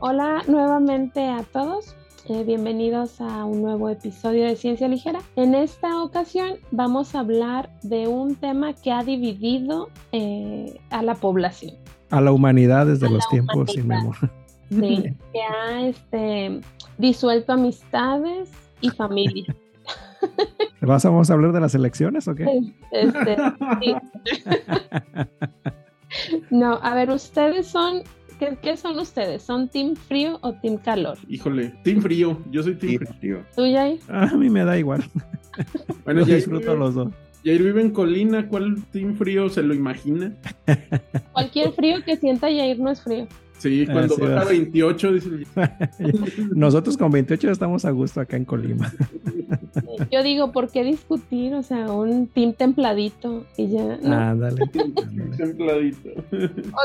Hola nuevamente a todos. Eh, bienvenidos a un nuevo episodio de Ciencia Ligera. En esta ocasión vamos a hablar de un tema que ha dividido eh, a la población. A la humanidad desde los tiempos sin memoria. Sí, que ha este, disuelto amistades y familia. ¿Vas a, ¿Vamos a hablar de las elecciones o qué? Este, sí. no, a ver, ustedes son ¿Qué, son ustedes? ¿Son team frío o team calor? Híjole, team frío. Yo soy team, frío. ¿Tú, Jair? Ah, a mí me da igual. bueno, Yo disfruto los dos. Jair vive en Colina. ¿Cuál team frío se lo imagina? Cualquier frío que sienta Jair no es frío. Sí, cuando baja 28, dice. Nosotros con 28 estamos a gusto acá en Colima. Yo digo, ¿por qué discutir? O sea, un team templadito y ya. Ah, dale. templadito.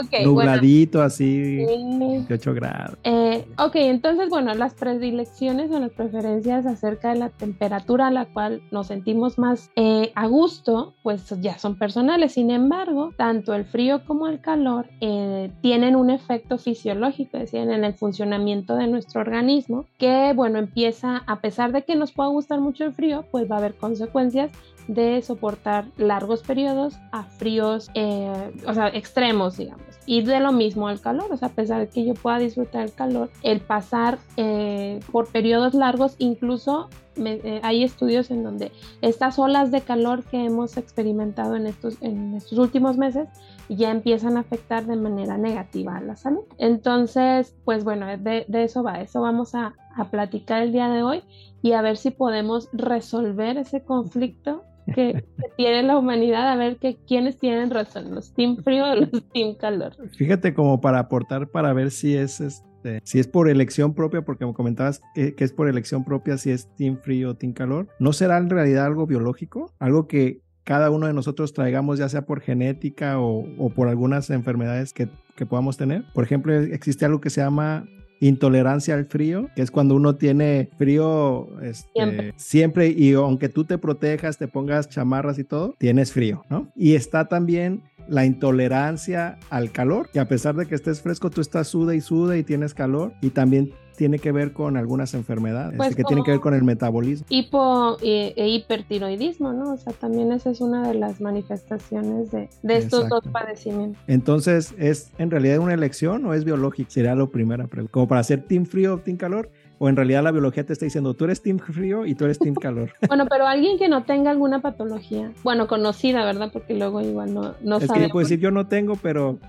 Okay, Nubladito, así, 28 grados. Eh, ok, entonces, bueno, las predilecciones o las preferencias acerca de la temperatura a la cual nos sentimos más eh, a gusto, pues ya son personales. Sin embargo, tanto el frío como el calor eh, tienen un efecto fisiológico, decían, en el funcionamiento de nuestro organismo, que bueno, empieza, a pesar de que nos pueda gustar mucho el frío, pues va a haber consecuencias de soportar largos periodos a fríos, eh, o sea, extremos, digamos. Y de lo mismo al calor, o sea, a pesar de que yo pueda disfrutar el calor, el pasar eh, por periodos largos, incluso eh, hay estudios en donde estas olas de calor que hemos experimentado en estos, en estos últimos meses ya empiezan a afectar de manera negativa a la salud. Entonces, pues bueno, de, eso va, eso vamos a, a platicar el día de hoy y a ver si podemos resolver ese conflicto que, tiene la humanidad, a ver que quiénes tienen razón, los team frío o los team calor. Fíjate como para aportar para ver si es este, si es por elección propia, porque me comentabas que, es por elección propia, si es team frío o team calor, ¿no será en realidad algo biológico? Algo que cada uno de nosotros traigamos, ya sea por genética o, o por algunas enfermedades que, que podamos tener. Por ejemplo, existe algo que se llama intolerancia al frío, que es cuando uno tiene frío este, siempre. y aunque tú te protejas, te pongas chamarras y todo, tienes frío, ¿no? Y está también la intolerancia al calor, que a pesar de que estés fresco, tú estás suda y suda y tienes calor y también tiene que ver con algunas enfermedades pues que tienen que ver con el metabolismo. Hipo e, e, hipertiroidismo, ¿no? O sea, también esa es una de las manifestaciones de, de estos dos padecimientos. Entonces, ¿es en realidad una elección o es biológico? Sería la primera pregunta. Como para hacer team frío o team calor, o en realidad la biología te está diciendo, tú eres team frío y tú eres team calor. Bueno, pero alguien que no tenga alguna patología, bueno, conocida, ¿verdad? Porque luego igual no, no Es que yo puedo decir, yo no tengo, pero...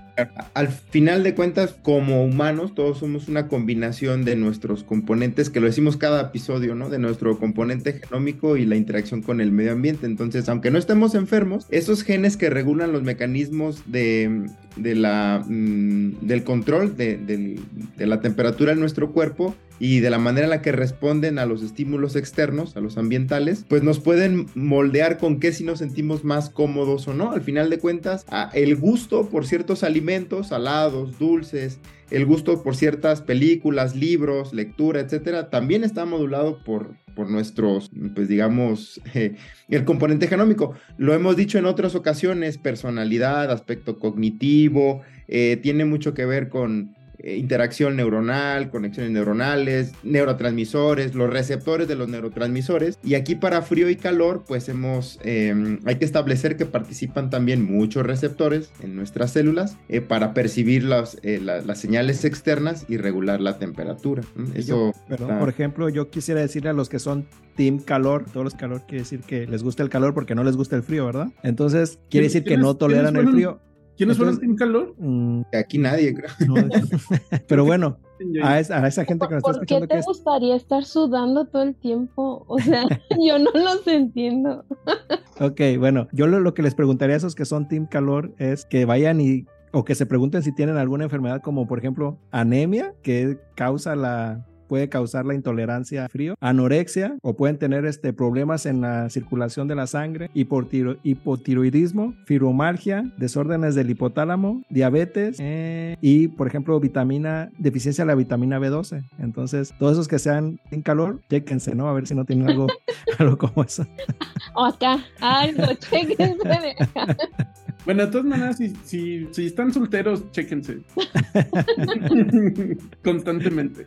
Al final de cuentas, como humanos, todos somos una combinación de nuestros componentes, que lo decimos cada episodio, ¿no? De nuestro componente genómico y la interacción con el medio ambiente. Entonces, aunque no estemos enfermos, esos genes que regulan los mecanismos de, de la, mm, del control de, de la temperatura en nuestro cuerpo, y de la manera en la que responden a los estímulos externos, a los ambientales, pues nos pueden moldear con qué si nos sentimos más cómodos o no. Al final de cuentas, el gusto por ciertos alimentos, salados, dulces, el gusto por ciertas películas, libros, lectura, etcétera, también está modulado por, por nuestros, pues digamos, el componente genómico. Lo hemos dicho en otras ocasiones, personalidad, aspecto cognitivo, eh, tiene mucho que ver con eh, interacción neuronal, conexiones neuronales, neurotransmisores, los receptores de los neurotransmisores. Y aquí para frío y calor, pues hemos, em, hay que establecer que participan también muchos receptores en nuestras células eh, para percibir las, eh, las señales externas y regular la temperatura. Eso, perdón, por ejemplo, yo quisiera decirle a los que son team calor, todos los calor quiere decir que les gusta el calor porque no les gusta el frío, ¿verdad? Entonces quiere decir que no toleran el frío. ¿Quiénes fueron Team Calor? Mm, aquí nadie, creo. pero bueno, a esa, gente que nos está escuchando. ¿Por qué te gustaría estar sudando todo el tiempo? O sea, yo no los entiendo. ok, bueno, yo lo, lo, que les preguntaría a esos que son Team Calor es que vayan y o que se pregunten si tienen alguna enfermedad como por ejemplo anemia que causa la puede causar la intolerancia al frío, anorexia o pueden tener este, problemas en la circulación de la sangre, hipotiroidismo, fibromalgia, desórdenes del hipotálamo, diabetes eh, y, por ejemplo, vitamina, deficiencia de la vitamina B12. Entonces, todos esos que sean en calor, chéquense, ¿no? A ver si no tienen algo, algo como eso. O acá, algo, chéquense. Bueno, de todas maneras, si, si, si están solteros, chéquense. Constantemente.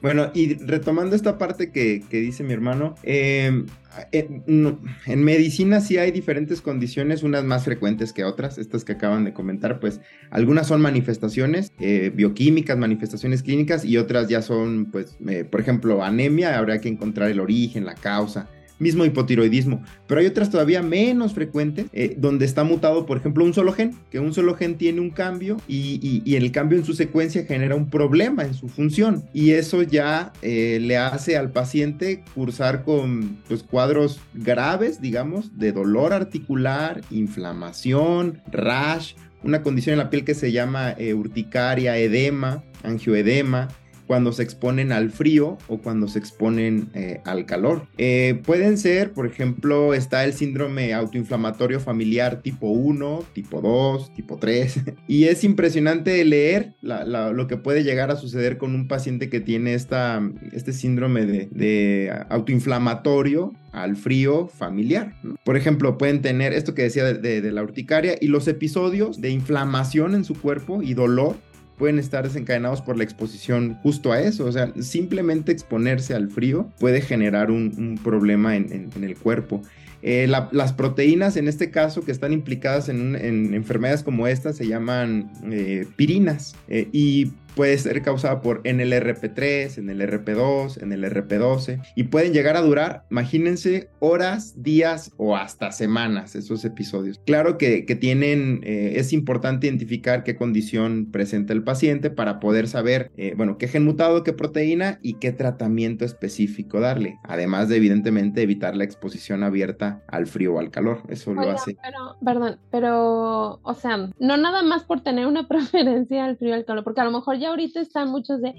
Bueno, y retomando esta parte que, que dice mi hermano, eh, en, no, en, medicina sí hay diferentes condiciones, unas más frecuentes que otras, estas que acaban de comentar, pues algunas son manifestaciones eh, bioquímicas, manifestaciones clínicas y otras ya son, pues, eh, por ejemplo, anemia, habrá que encontrar el origen, la causa mismo hipotiroidismo, pero hay otras todavía menos frecuentes eh, donde está mutado, por ejemplo, un solo gen, que un solo gen tiene un cambio y, y, el cambio en su secuencia genera un problema en su función. Y eso ya eh, le hace al paciente cursar con pues, cuadros graves, digamos, de dolor articular, inflamación, rash, una condición en la piel que se llama eh, urticaria, edema, angioedema, cuando se exponen al frío o cuando se exponen eh, al calor. Eh, pueden ser, por ejemplo, está el síndrome autoinflamatorio familiar tipo 1, tipo 2, tipo 3. y es impresionante leer lo que puede llegar a suceder con un paciente que tiene esta, este síndrome de, autoinflamatorio al frío familiar. Por ejemplo, pueden tener esto que decía de, de, de la urticaria y los episodios de inflamación en su cuerpo y dolor pueden estar desencadenados por la exposición justo a eso. O sea, simplemente exponerse al frío puede generar un, problema en, el cuerpo. Eh, la, las proteínas, en este caso, que están implicadas en, en enfermedades como esta, se llaman eh, pirinas. Eh, y puede ser causada por en el RP3, en el RP2, en el RP12 y pueden llegar a durar, imagínense, horas, días o hasta semanas esos episodios. Claro que, que tienen, eh, es importante identificar qué condición presenta el paciente para poder saber, eh, bueno, qué gen mutado, qué proteína y qué tratamiento específico darle, además de evidentemente evitar la exposición abierta al frío o al calor, eso Oiga, lo hace. Pero, perdón, pero, o sea, no nada más por tener una preferencia al frío o al calor, porque a lo mejor ya ahorita están muchos de,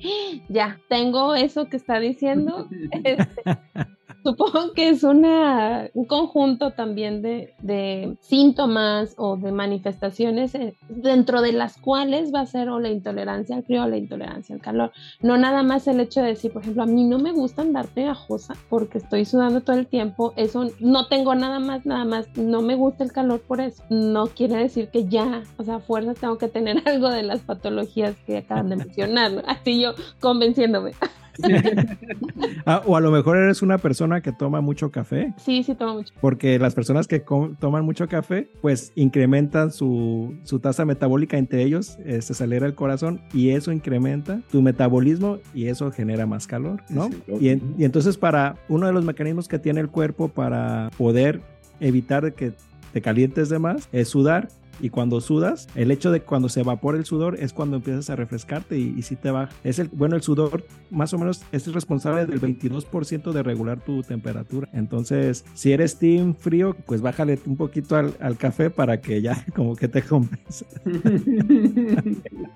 ya, tengo eso que está diciendo. Este, supongo que es una, un conjunto también de, de, síntomas o de manifestaciones eh, dentro de las cuales va a ser o la intolerancia al frío o la intolerancia al calor. No nada más el hecho de decir, por ejemplo, a mí no me gusta andar pegajosa porque estoy sudando todo el tiempo. Eso no tengo nada más, nada más. No me gusta el calor por eso. No quiere decir que ya, o sea, fuerzas tengo que tener algo de las patologías que acaban de mencionar. Así yo convenciéndome. Ah, o a lo mejor eres una persona que toma mucho café. Sí, sí, tomo mucho. Porque las personas que toman mucho café, pues incrementan su, su tasa metabólica entre ellos, eh, se acelera el corazón y eso incrementa tu metabolismo y eso genera más calor, ¿no? Sí, sí, y, en, y entonces para uno de los mecanismos que tiene el cuerpo para poder evitar que te calientes de más es sudar y cuando sudas, el hecho de cuando se evapora el sudor es cuando empiezas a refrescarte y, y si te va. Es el, bueno, el sudor más o menos es el responsable del 22% de regular tu temperatura. Entonces, si eres team frío, pues bájale un poquito al, al café para que ya como que te compense.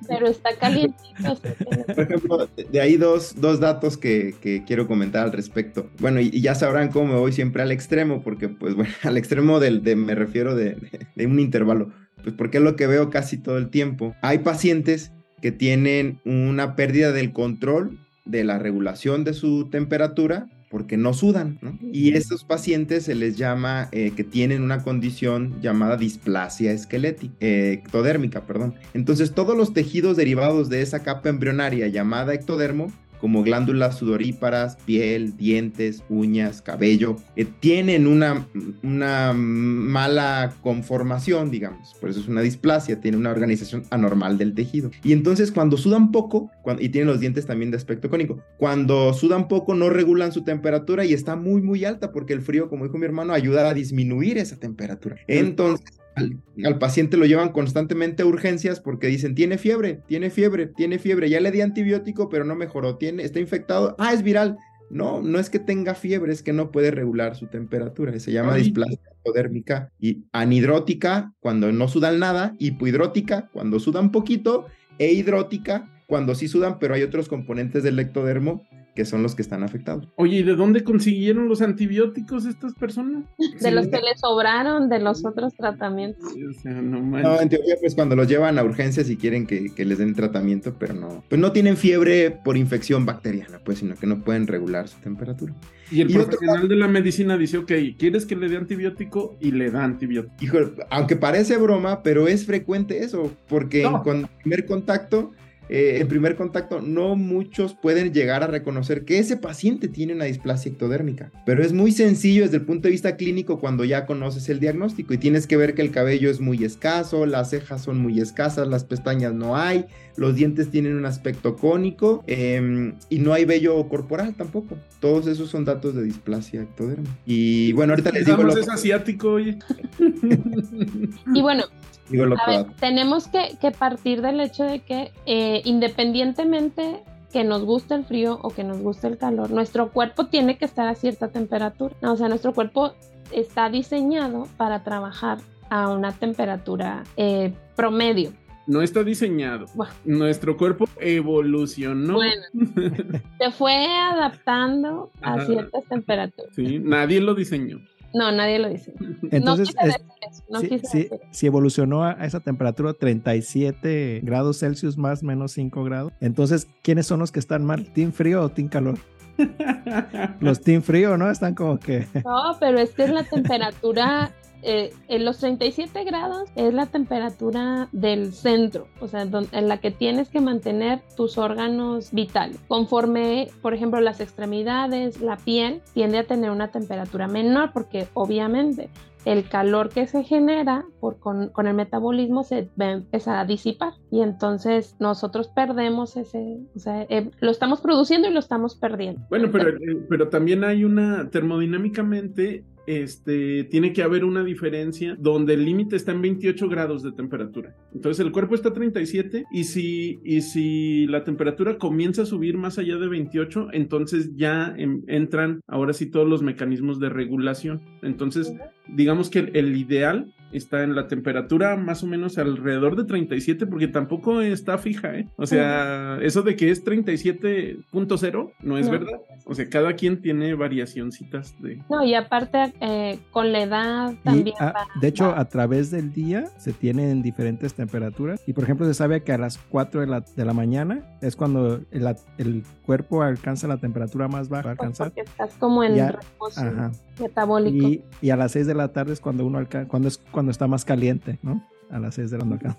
Pero está calientito. Por ejemplo, de ahí dos, dos datos que, que, quiero comentar al respecto. Bueno, y, y, ya sabrán cómo me voy siempre al extremo, porque pues bueno, al extremo del, de, me refiero de, de, de un intervalo pues porque es lo que veo casi todo el tiempo. Hay pacientes que tienen una pérdida del control de la regulación de su temperatura porque no sudan, ¿no? Y estos pacientes se les llama eh, que tienen una condición llamada displasia esquelética, eh, ectodérmica, perdón. Entonces todos los tejidos derivados de esa capa embrionaria llamada ectodermo como glándulas sudoríparas, piel, dientes, uñas, cabello, eh, tienen una, una, mala conformación, digamos. Por eso es una displasia, tiene una organización anormal del tejido. Y entonces cuando sudan poco, cuando, y tienen los dientes también de aspecto cónico, cuando sudan poco no regulan su temperatura y está muy, muy alta porque el frío, como dijo mi hermano, ayuda a disminuir esa temperatura. Entonces, al, al, paciente lo llevan constantemente a urgencias porque dicen, tiene fiebre, tiene fiebre, tiene fiebre, ya le di antibiótico, pero no mejoró, tiene, está infectado, ah, es viral. No, no es que tenga fiebre, es que no puede regular su temperatura. Se llama Ay. displasia hipodérmica y anhidrótica cuando no sudan nada, hipohidrótica cuando sudan poquito e hidrótica cuando sí sudan, pero hay otros componentes del ectodermo que son los que están afectados. Oye, ¿y de dónde consiguieron los antibióticos estas personas? De Sí. los que les sobraron de los otros tratamientos. O sea, no. No, en teoría, pues cuando los llevan a urgencias y quieren que, que les den tratamiento, pero no. Pues no tienen fiebre por infección bacteriana, pues, sino que no pueden regular su temperatura. Y el Y otro- profesional de la medicina dice, ok, ¿quieres que le dé antibiótico? Y le da antibiótico. Hijo, aunque parece broma, pero es frecuente eso, porque en No. con- primer contacto, eh, en primer contacto, no muchos pueden llegar a reconocer que ese paciente tiene una displasia ectodérmica. Pero es muy sencillo desde el punto de vista clínico cuando ya conoces el diagnóstico y tienes que ver que el cabello es muy escaso, las cejas son muy escasas, las pestañas no hay, los dientes tienen un aspecto cónico eh, y no hay vello corporal tampoco. Todos esos son datos de displasia ectodérmica. Y bueno, ahorita les digo lo, es asiático, oye. Y bueno, digo otro ver, tenemos que, que partir del hecho de que eh, independientemente que nos guste el frío o que nos guste el calor, nuestro cuerpo tiene que estar a cierta temperatura. No, o sea, nuestro cuerpo está diseñado para trabajar a una temperatura eh, promedio. No está diseñado. Bueno. Nuestro cuerpo evolucionó. Bueno, se fue adaptando a ciertas temperaturas. Sí, nadie lo diseñó. No, nadie lo dice. Entonces, no quise es- decir eso. No si, quise si- decir eso. si evolucionó a a esa temperatura 37 grados Celsius más menos 5 grados, entonces, ¿quiénes son los que están mal? ¿Team frío o team calor? Los team frío, ¿no? Están como que... No, pero es que es la temperatura, eh, en los 37 grados es la temperatura del centro, o sea, en la que tienes que mantener tus órganos vitales. Conforme, por ejemplo, las extremidades, la piel, tiende a tener una temperatura menor porque obviamente el calor que se genera por, con, el metabolismo se va a disipar y entonces nosotros perdemos ese, o sea, eh, lo estamos produciendo y lo estamos perdiendo. Bueno, pero, eh, pero también hay una, termodinámicamente, este, tiene que haber una diferencia donde el límite está en 28 grados de temperatura. Entonces el cuerpo está a 37 y si, y si la temperatura comienza a subir más allá de 28, entonces ya entran ahora sí todos los mecanismos de regulación. Entonces, digamos que el, ideal está en la temperatura más o menos alrededor de 37 porque tampoco está fija, ¿eh? O sea, eso de que es 37.0 no es No. verdad. O sea, cada quien tiene variacioncitas de... No, y aparte eh, con la edad también ah, va- de hecho, va- a través del día se tienen diferentes temperaturas. Y por ejemplo, se sabe que a las 4 de la, de la mañana es cuando el, el cuerpo alcanza la temperatura más baja. Alcanzar. porque estás como en Ya, reposo Ajá. metabólico. Y, y a las 6 de la tarde es cuando uno alcanza, cuando es cuando está más caliente, ¿no? A las 6 de la más.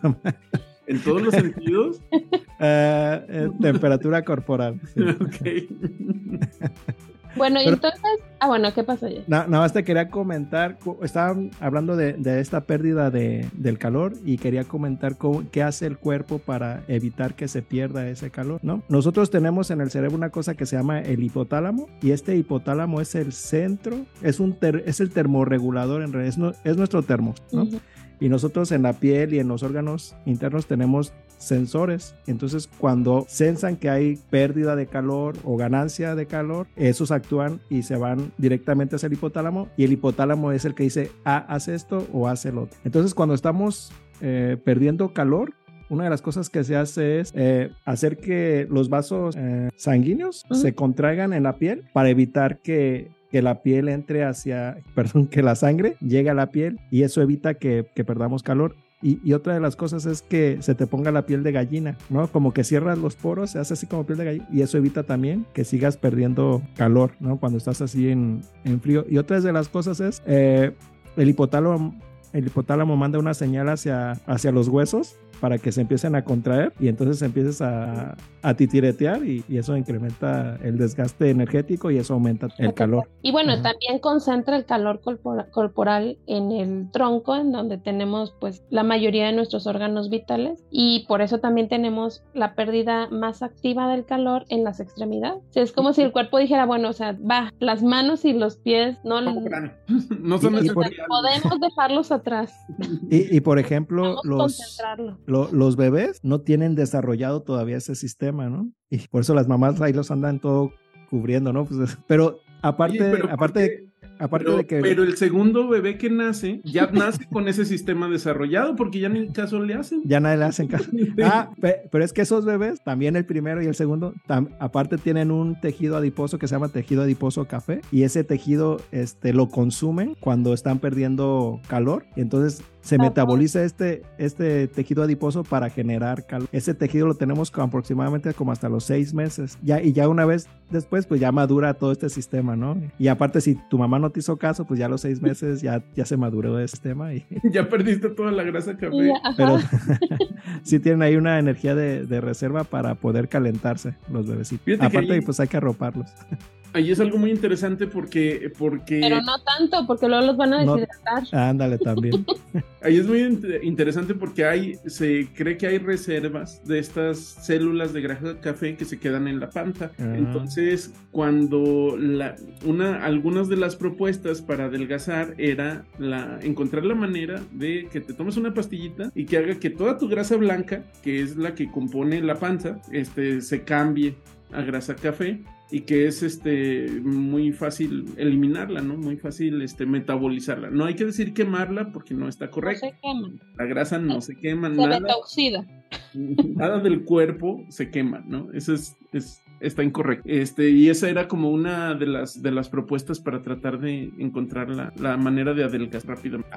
En todos los sentidos. Eh, eh, temperatura corporal. sí. ok. Bueno, y Pero- entonces, ah, bueno, ¿qué pasó ya? Na- nada más te quería comentar, co- estaban hablando de, de esta pérdida de, del calor y quería comentar cómo- qué hace el cuerpo para evitar que se pierda ese calor, ¿no? Nosotros tenemos en el cerebro una cosa que se llama el hipotálamo y este hipotálamo es el centro, es, un ter- es el termorregulador en realidad, es, no- es nuestro termo, ¿no? Ujú. Y nosotros en la piel y en los órganos internos tenemos sensores. Entonces, cuando sensan que hay pérdida de calor o ganancia de calor, esos actúan y se van directamente hacia el hipotálamo. Y el hipotálamo es el que dice, ah, haz esto o haz el otro. Entonces, cuando estamos eh, perdiendo calor, una de las cosas que se hace es eh, hacer que los vasos eh, sanguíneos se contraigan en la piel para evitar que, que la piel entre hacia, perdón, que la sangre llegue a la piel y eso evita que, que perdamos calor. Y, otra de las cosas es que se te ponga la piel de gallina, ¿no? Como que cierras los poros, se hace así como piel de gallina y eso evita también que sigas perdiendo calor, ¿no? Cuando estás así en, en frío. Y otra de las cosas es eh, el hipotálamo. El hipotálamo manda una señal hacia, hacia los huesos para que se empiecen a contraer y entonces empieces a, a titiretear y, y eso incrementa el desgaste energético y eso aumenta el calor. Y bueno, Ujú. también concentra el calor corpora- corporal en el tronco, en donde tenemos pues la mayoría de nuestros órganos vitales y por eso también tenemos la pérdida más activa del calor en las extremidades. O sea, es como si el cuerpo dijera, bueno, o sea, va, las manos y los pies no, No, son Y- y por- esenciales. podemos dejarlos atrás, Y, y, por ejemplo, los. Lo- los bebés no tienen desarrollado todavía ese sistema, ¿no? Y por eso las mamás ahí los andan todo cubriendo, ¿no? Pues, es- pero aparte, Oye, pero ¿por aparte, qué? aparte pero, de que... pero el segundo bebé que nace ya nace con ese sistema desarrollado porque ya ni caso le hacen. Ya nadie le hacen caso. Ah, pe- pero es que esos bebés, también el primero y el segundo, aparte tienen un tejido adiposo que se llama tejido adiposo café y ese tejido este, lo consumen cuando están perdiendo calor y entonces se Ajá. metaboliza este, este tejido adiposo para generar calor. Ese tejido lo tenemos con aproximadamente como hasta los seis meses. Ya, y ya una vez después, pues ya madura todo este sistema, ¿no? Y aparte, si tu mamá no te hizo caso, pues ya a los seis meses ya, ya se maduró el sistema y, ya perdiste toda la grasa ya, ajá. pero sí tienen ahí una energía de, de reserva para poder calentarse los bebecitos. Fíjate que Aparte, ahí- pues hay que arroparlos. Ahí es algo muy interesante porque, porque Pero no tanto, porque luego los van a No. deshidratar. Ándale también. ahí es muy int- interesante porque hay, se cree que hay reservas de estas células de grasa café que se quedan en la panta. Ah. Entonces, cuando la, una, algunas de las propuestas para adelgazar era la, encontrar la manera de que te tomes una pastillita y que haga que toda tu grasa blanca, que es la que compone la panza, este, se cambie a grasa café y que es este muy fácil eliminarla, ¿no? Muy fácil este metabolizarla. No hay que decir quemarla porque no está No correcto. se queman. La grasa no se quema, Se nada, beta-oxida. nada del cuerpo se quema, ¿no? Eso es, es- está incorrecto. Este, y esa era como una de las, de las propuestas para tratar de encontrar la, la manera de adelgazar rápidamente.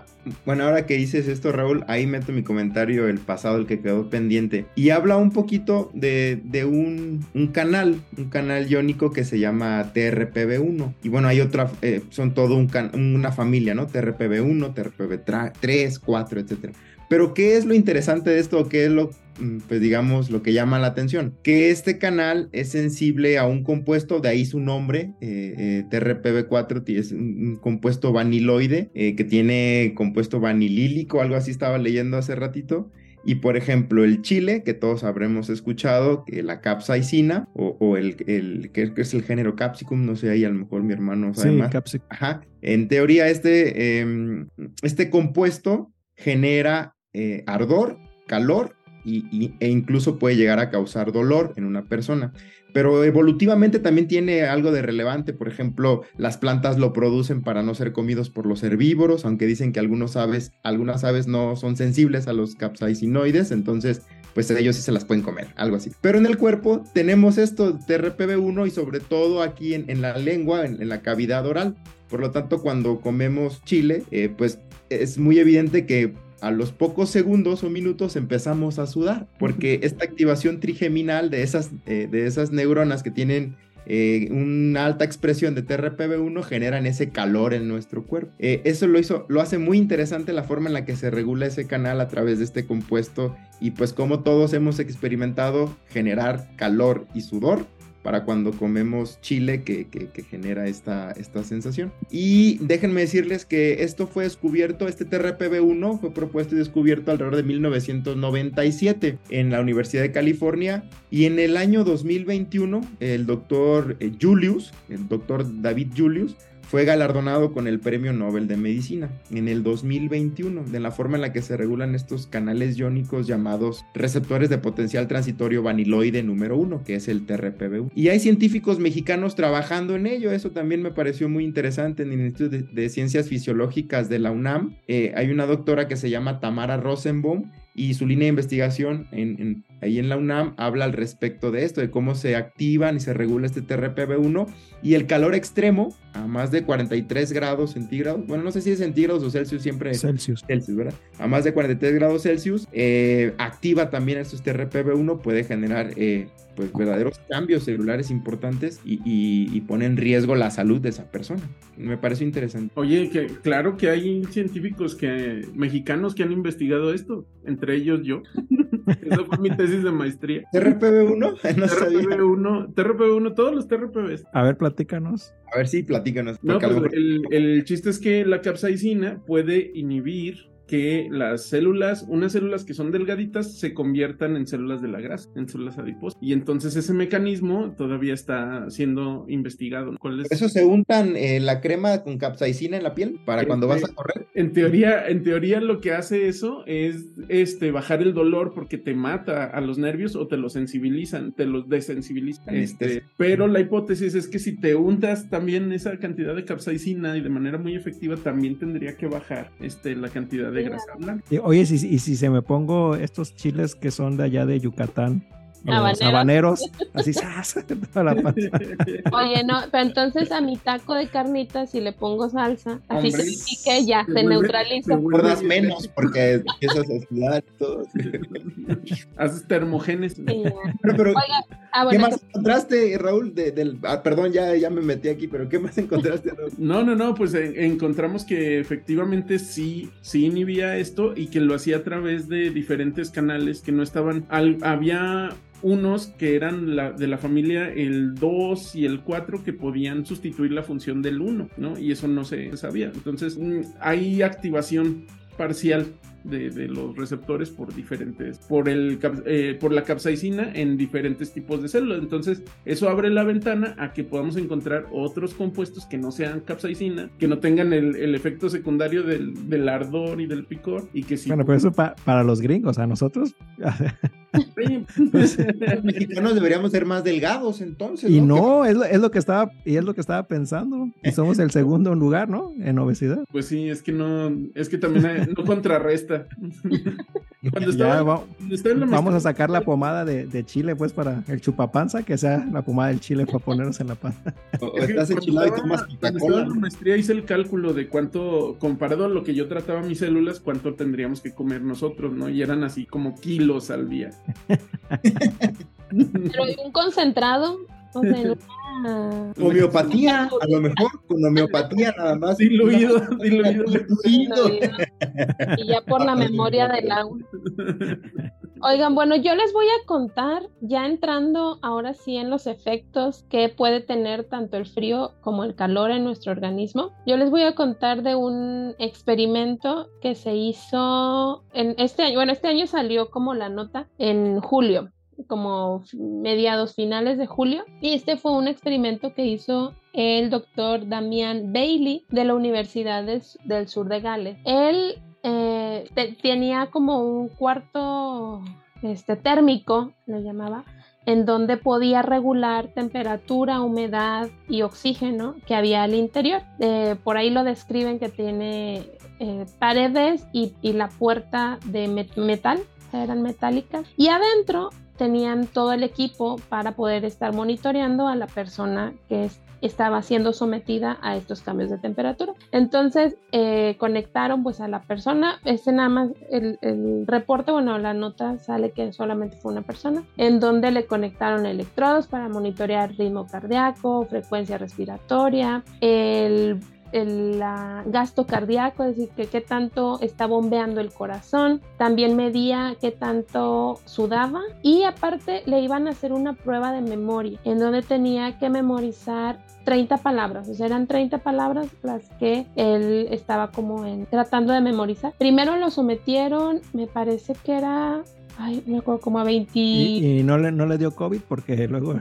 Bueno, ahora que dices esto, Raúl, ahí meto mi comentario, el pasado, el que quedó pendiente. Y habla un poquito de, de un, un canal, un canal iónico que se llama TRPV1. Y bueno, hay otra, eh, son todo un can- una familia, ¿no? TRPV1, TRPV3, 4, etcétera. Pero ¿qué es lo interesante de esto? ¿Qué es lo, mm, pues digamos, lo que llama la atención? Que este canal es sensible a un compuesto, de ahí su nombre, eh, eh, TRPV4 ti- es un, compuesto vaniloide eh, que tiene compuesto vanilílico, algo así estaba leyendo hace ratito. Y por ejemplo, el chile, que todos habremos escuchado, que la capsaicina, o, o el, el que es el género capsicum, no sé, ahí a lo mejor mi hermano sabe Sí, más. capsi- Ajá. En teoría, este, em, este compuesto genera eh, ardor, calor y, e incluso puede llegar a causar dolor en una persona. Pero evolutivamente también tiene algo de relevante. Por ejemplo, las plantas lo producen para no ser comidos por los herbívoros, aunque dicen que algunos aves, algunas aves no son sensibles a los capsaicinoides, entonces pues ellos sí se las pueden comer, algo así. Pero en el cuerpo tenemos esto, TRPV1 y sobre todo aquí en, en la lengua, en, en la cavidad oral. Por lo tanto, cuando comemos chile, eh, pues es muy evidente que a los pocos segundos o minutos empezamos a sudar, porque esta activación trigeminal de esas, eh, de esas neuronas que tienen eh, una alta expresión de TRPV1 generan ese calor en nuestro cuerpo. Eh, eso lo hizo, lo hace muy interesante la forma en la que se regula ese canal a través de este compuesto y pues como todos hemos experimentado generar calor y sudor para cuando comemos chile que, que- que genera esta, esta sensación. Y déjenme decirles que esto fue descubierto, este TRPV1 fue propuesto y descubierto alrededor de 1997 en la Universidad de California y en el año 2021 el doctor eh, Julius, el doctor David Julius, fue galardonado con el Premio Nobel de Medicina en el 2021, de la forma en la que se regulan estos canales iónicos llamados receptores de potencial transitorio vaniloide número uno, que es el TRPV1. Y hay científicos mexicanos trabajando en ello, eso también me pareció muy interesante en el Instituto de, de Ciencias Fisiológicas de la UNAM. Eh, hay una doctora que se llama Tamara Rosenbaum y su línea de investigación en, en- ahí en la UNAM habla al respecto de esto, de cómo se activan y se regula este TRPV1 y el calor extremo a más de 43 grados centígrados, bueno, no sé si es centígrados o Celsius, siempre Celsius. Celsius, ¿verdad? A más de 43 grados Celsius, eh, activa también estos TRPV1, puede generar eh, pues verdaderos cambios celulares importantes y, y, y pone en riesgo la salud de esa persona. Me pareció interesante. Oye, que claro que hay científicos que mexicanos que han investigado esto, entre ellos yo. Esa fue mi tesis de maestría. TRPV1, no sabía. TRPV1, TRPV1, todos los TRPVs. A ver, platícanos. A ver si platícanos. No, pues el, el chiste es que la capsaicina puede inhibir que las células, unas células que son delgaditas, se conviertan en células de la grasa, en células adiposas. Y entonces ese mecanismo todavía está siendo investigado. ¿Cuál es? ¿Eso se untan eh, la crema con capsaicina en la piel para cuando vas a Este, correr? En teoría, en teoría lo que hace eso es este bajar el dolor porque te mata a los nervios o te los sensibilizan, te los desensibilizan. Este, Anestesia. pero la hipótesis es que si te untas también esa cantidad de capsaicina y de manera muy efectiva, también tendría que bajar este, la cantidad de. Y, oye, si, y si se me pongo estos chiles que son de allá de Yucatán, los Habaneros. habaneros, así, ¡zas! toda la panza. Oye, no, pero entonces a mi taco de carnitas, si le pongo salsa, así Hombre, que pique, ya se se vuelve- neutraliza. se Gordas menos porque empiezas a sudar y todo. Haces termogenes. Pero, pero, Oiga, ah, ¿qué más encontraste, Raúl? De- del, ah, perdón, ya, ya me metí aquí, pero ¿qué más encontraste, Raúl? No, no, no, pues encontramos que efectivamente sí, sí inhibía esto y que lo hacía a través de diferentes canales que no estaban. al- había unos que eran la, de la familia el 2 y el 4 que podían sustituir la función del 1, ¿no? Y eso no se sabía. Entonces, mm, hay activación parcial de, de los receptores por diferentes, por, el, eh, por la capsaicina en diferentes tipos de células. Entonces, eso abre la ventana a que podamos encontrar otros compuestos que no sean capsaicina, que no tengan el, el efecto secundario del, del ardor y del picor, y que sí. Bueno, pero eso pa- para los gringos, a nosotros. Los mexicanos deberíamos ser más delgados entonces. y ¿no? no, es lo, es lo que estaba, y es lo que estaba pensando. Y somos el segundo lugar, ¿no? En obesidad. Pues sí, es que no, es que también hay- no contrarresta. Cuando estaba, Ya va- cuando estaba en la vamos a sacar la pomada de, de chile, pues, para el chupapanza, que sea la pomada del chile para ponernos en la panza. O, estás enchilado y tomas Coca-Cola. en la maestría hice el cálculo de cuánto, comparado a lo que yo trataba mis células, cuánto tendríamos que comer nosotros, ¿no? Y eran así como kilos al día. pero un concentrado, o sea, Homeopatía, a lo mejor con homeopatía nada más. Diluido, diluido. Diluido. y ya por la memoria del agua. Oigan, bueno, yo les voy a contar, ya entrando ahora sí en los efectos que puede tener tanto el frío como el calor en nuestro organismo. Yo les voy a contar de un experimento que se hizo en este año. Bueno, este año salió como la nota en julio, como mediados finales de julio. Y este fue un experimento que hizo el doctor Damian Bailey de la Universidad del, del Sur de Gales. Él eh, te- tenía como un cuarto este, térmico, le llamaba, en donde podía regular temperatura, humedad y oxígeno que había al interior. Eh, por ahí lo describen que tiene eh, paredes y, y la puerta de met- metal, eran metálicas, y adentro tenían todo el equipo para poder estar monitoreando a la persona que es- estaba siendo sometida a estos cambios de temperatura. Entonces eh, conectaron pues a la persona, este nada más el reporte, bueno, la nota sale que solamente fue una persona, en donde le conectaron electrodos para monitorear ritmo cardíaco, frecuencia respiratoria, el el gasto cardíaco, es decir, que qué tanto está bombeando el corazón, también medía qué tanto sudaba. Y aparte le iban a hacer una prueba de memoria en donde tenía que memorizar 30 palabras, o sea, eran 30 palabras las que él estaba como en, tratando de memorizar. Primero lo sometieron, me parece que era, ay, me acuerdo, como a 20... Y, y no, le, no le dio COVID porque luego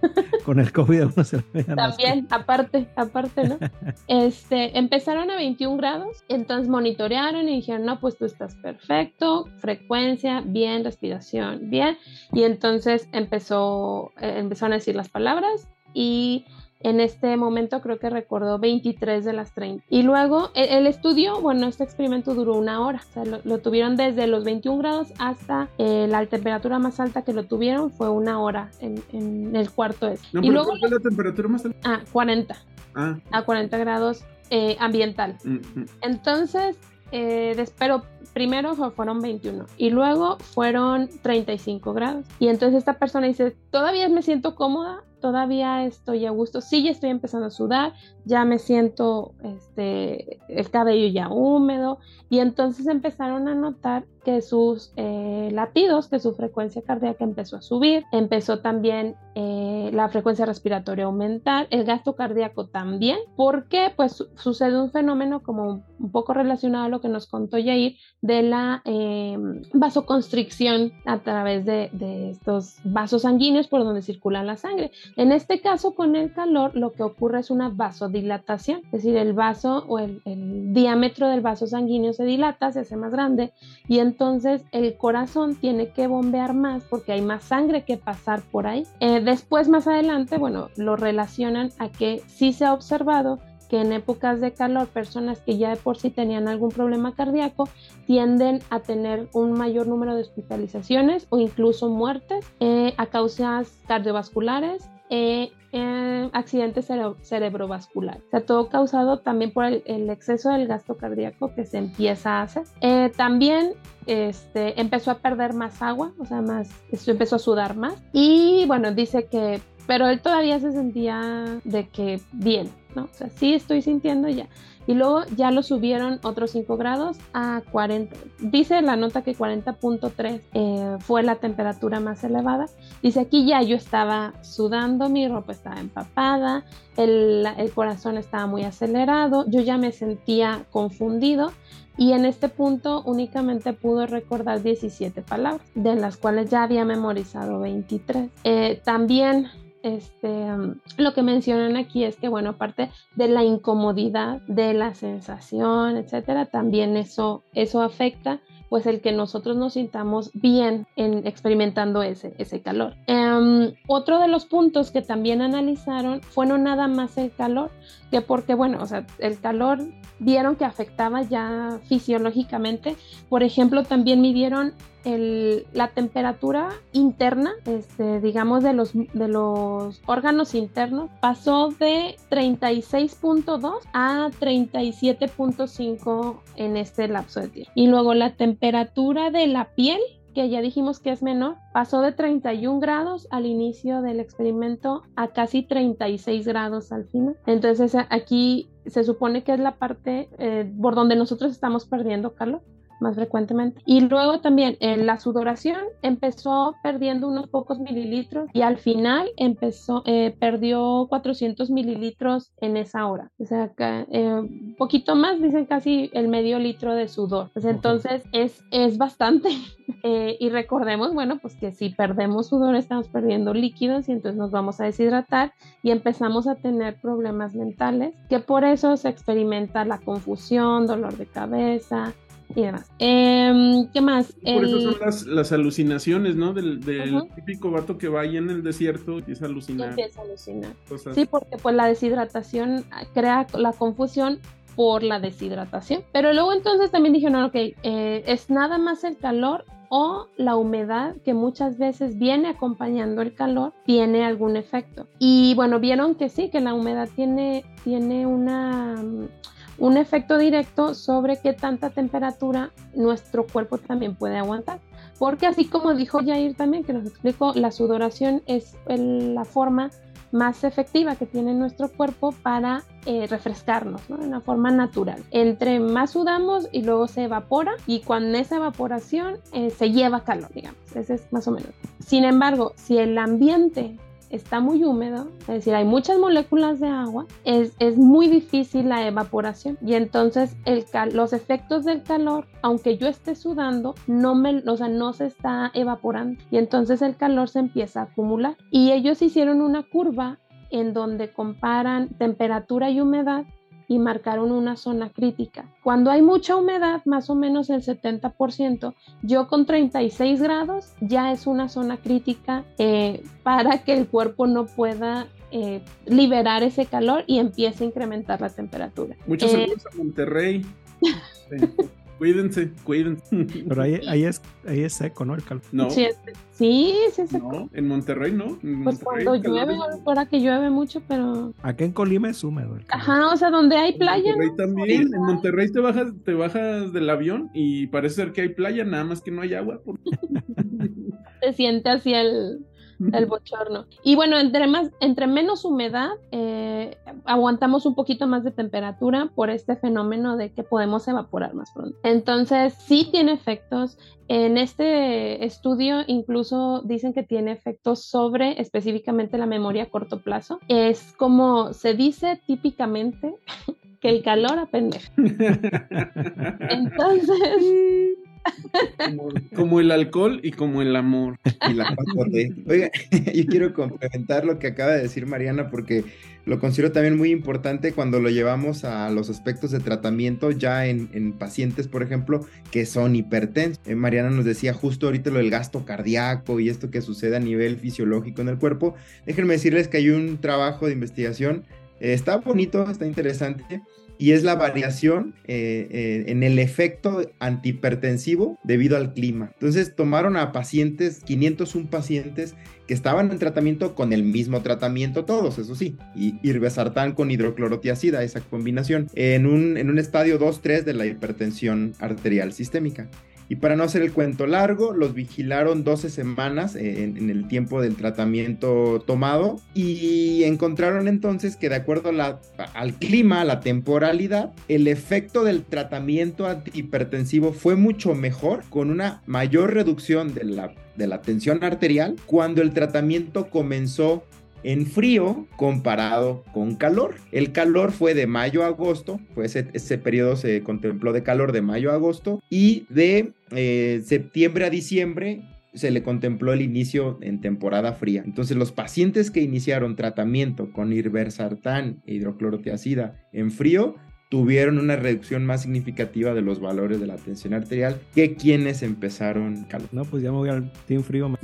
con el COVID uno se le También, aparte, aparte, ¿no? Este, empezaron a 21 grados, entonces monitorearon y dijeron, no, pues tú estás perfecto, frecuencia, bien, respiración, bien. Y entonces empezó, eh, empezaron a decir las palabras y en este momento creo que recordó 23 de las 30. Y luego el, el estudio, bueno, este experimento duró una hora, o sea, lo, lo tuvieron desde los 21 grados hasta eh, la temperatura más alta que lo tuvieron fue una hora en, en el cuarto ese. No, y pero luego, ¿cuál fue la temperatura más alta? ah, 40 Ah, a 40 grados eh, ambiental. mm, mm. Entonces, eh, des- pero primero fu- fueron 21 y luego fueron 35 grados. Y entonces esta persona dice, todavía me siento cómoda, todavía estoy a gusto, sí, ya estoy empezando a sudar, ya me siento este, el cabello ya húmedo. Y entonces empezaron a notar que sus eh, latidos, que su frecuencia cardíaca empezó a subir, empezó también eh, la frecuencia respiratoria a aumentar, el gasto cardíaco también. ¿Por qué? Pues su- sucede un fenómeno como un poco relacionado a lo que nos contó Yair de la eh, vasoconstricción a través de, estos vasos sanguíneos por donde circula la sangre. En este caso, con el calor, lo que ocurre es una vasodilatación, es decir, el vaso o el, diámetro del vaso sanguíneo se dilata, se hace más grande y entonces el corazón tiene que bombear más porque hay más sangre que pasar por ahí. Eh, después, más adelante, bueno, lo relacionan a que sí se ha observado que en épocas de calor personas que ya de por sí tenían algún problema cardíaco tienden a tener un mayor número de hospitalizaciones o incluso muertes eh, a causas cardiovasculares e accidentes cerebrovasculares. O sea, todo causado también por el, exceso del gasto cardíaco que se empieza a hacer. Eh, también este, empezó a perder más agua, o sea, más, empezó a sudar más. Y bueno, dice que, pero él todavía se sentía de que bien, ¿no? O sea, sí estoy sintiendo ya. Y luego ya lo subieron otros 5 grados a 40. Dice la nota que 40.3 eh, fue la temperatura más elevada. Dice aquí ya yo estaba sudando, mi ropa estaba empapada, el, corazón estaba muy acelerado, yo ya me sentía confundido y en este punto únicamente pudo recordar 17 palabras, de las cuales ya había memorizado 23. Eh, también este, lo que mencionan aquí es que, bueno, aparte de la incomodidad, de la sensación, etcétera, también eso, eso afecta pues el que nosotros nos sintamos bien en experimentando ese, ese calor. Otro de los puntos que también analizaron fue no nada más el calor, que porque, bueno, o sea, el calor vieron que afectaba ya fisiológicamente. Por ejemplo, también midieron el, la temperatura interna, este, digamos, de los, de los órganos internos, pasó de 36.2 a 37.5 en este lapso de tiempo. Y luego la temperatura de la piel que ya dijimos que es menor, pasó de 31 grados al inicio del experimento a casi 36 grados al final. Entonces aquí se supone que es la parte eh, por donde nosotros estamos perdiendo calor más frecuentemente. Y luego también en la sudoración empezó perdiendo unos pocos mililitros y al final empezó, eh, perdió 400 mililitros en esa hora. O sea, que, eh, poquito más, dicen casi el medio litro de sudor. Pues entonces es, es bastante. Eh, y recordemos, bueno, pues que si perdemos sudor estamos perdiendo líquidos y entonces nos vamos a deshidratar y empezamos a tener problemas mentales, que por eso se experimenta la confusión, dolor de cabeza, y demás. Em, ¿Qué más? Por eso son las, las alucinaciones, ¿no? Del, del típico vato que va ahí en el desierto y empieza a alucinar. empieza a alucinar. Sí, porque pues la deshidratación crea la confusión por la deshidratación. Pero luego entonces también dijeron, ok, eh, es nada más el calor o la humedad que muchas veces viene acompañando el calor tiene algún efecto. Y bueno, vieron que sí, que la humedad tiene, tiene una un efecto directo sobre qué tanta temperatura nuestro cuerpo también puede aguantar. Porque así como dijo Jair también, que nos explicó, la sudoración es la forma más efectiva que tiene nuestro cuerpo para eh, refrescarnos, ¿no? De una forma natural. Entre más sudamos y luego se evapora y cuando esa evaporación eh, se lleva calor, digamos. Ese es más o menos. Sin embargo, si el ambiente está muy húmedo, es decir, hay muchas moléculas de agua, es, es muy difícil la evaporación y entonces el los efectos del calor, aunque yo esté sudando, no, me, o sea, no se está evaporando y entonces el calor se empieza a acumular. Y ellos hicieron una curva en donde comparan temperatura y humedad y marcaron una zona crítica. Cuando hay mucha humedad, más o menos el 70%, yo con 36 grados ya es una zona crítica eh, para que el cuerpo no pueda eh, liberar ese calor y empiece a incrementar la temperatura. Muchos eh, saludos a Monterrey. Cuídense, cuídense. Pero ahí, ahí, es, ahí es seco, ¿no? El calor. No. Sí, sí, es seco. No, en Monterrey no. pues cuando llueve, ahora que llueve mucho, pero. Aquí en Colima es húmedo. El Ajá, o sea, donde hay playa. En Monterrey también. En Monterrey te bajas, te bajas del avión y parece ser que hay playa, nada más que no hay agua. Se siente así el, el bochorno. Y bueno, entre, más, entre menos humedad, eh, aguantamos un poquito más de temperatura por este fenómeno de que podemos evaporar más pronto. Entonces, sí tiene efectos. En este estudio incluso dicen que tiene efectos sobre específicamente la memoria a corto plazo. Es como se dice típicamente que el calor apendeja. Entonces, Como, el alcohol y como el amor. Y la 4D. Oiga, yo quiero complementar lo que acaba de decir Mariana porque lo considero también muy importante cuando lo llevamos a los aspectos de tratamiento ya en, en pacientes, por ejemplo, que son hipertensos. Eh, Mariana nos decía justo ahorita lo del gasto cardíaco y esto que sucede a nivel fisiológico en el cuerpo. Déjenme decirles que hay un trabajo de investigación, eh, está bonito, está interesante, y es la variación eh, eh, en el efecto antihipertensivo debido al clima. Entonces tomaron a pacientes, 501 pacientes que estaban en tratamiento con el mismo tratamiento todos, eso sí, y irbesartán con hidroclorotiazida, esa combinación, en un, en un estadio 2-3 de la hipertensión arterial sistémica. Y para no hacer el cuento largo, los vigilaron 12 semanas en, en, el tiempo del tratamiento tomado. Y encontraron entonces que de acuerdo al clima, a la temporalidad, el efecto del tratamiento antihipertensivo fue mucho mejor con una mayor reducción de la tensión arterial cuando el tratamiento comenzó en frío comparado con calor. El calor fue de mayo a agosto, ese, ese periodo se contempló de calor de mayo a agosto y de eh, septiembre a diciembre se le contempló el inicio en temporada fría. Entonces los pacientes que iniciaron tratamiento con irbesartán e hidroclorotiazida en frío tuvieron una reducción más significativa de los valores de la tensión arterial que quienes empezaron calor. No, pues ya me voy al team frío.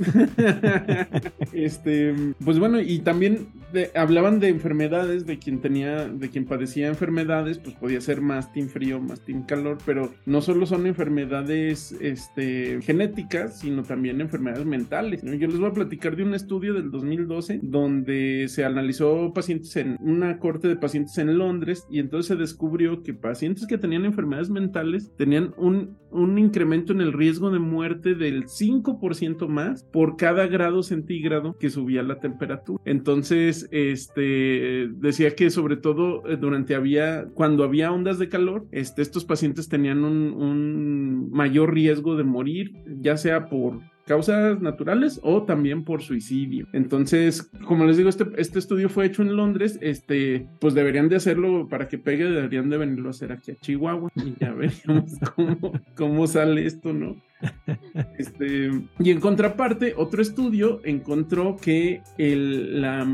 este, pues bueno, y también de, hablaban de enfermedades, de quien tenía, de quien padecía enfermedades, pues podía ser más team frío, más team calor, pero no solo son enfermedades este, genéticas, sino también enfermedades mentales. ¿no? Yo les voy a platicar de un estudio del 2012 donde se analizó pacientes en una corte de pacientes en Londres y entonces se descubrió que pacientes que tenían enfermedades mentales tenían un, un incremento en el riesgo de muerte del 5% más por cada grado centígrado que subía la temperatura. Entonces, este decía que sobre todo eh, durante había, cuando había ondas de calor, este, estos pacientes tenían un, un mayor riesgo de morir, ya sea por causas naturales o también por suicidio. Entonces, como les digo, este, este estudio fue hecho en Londres, este, pues deberían de hacerlo para que pegue, deberían de venirlo a hacer aquí a Chihuahua y ya veríamos cómo, cómo sale esto, ¿no? Este, y en contraparte, otro estudio encontró que la,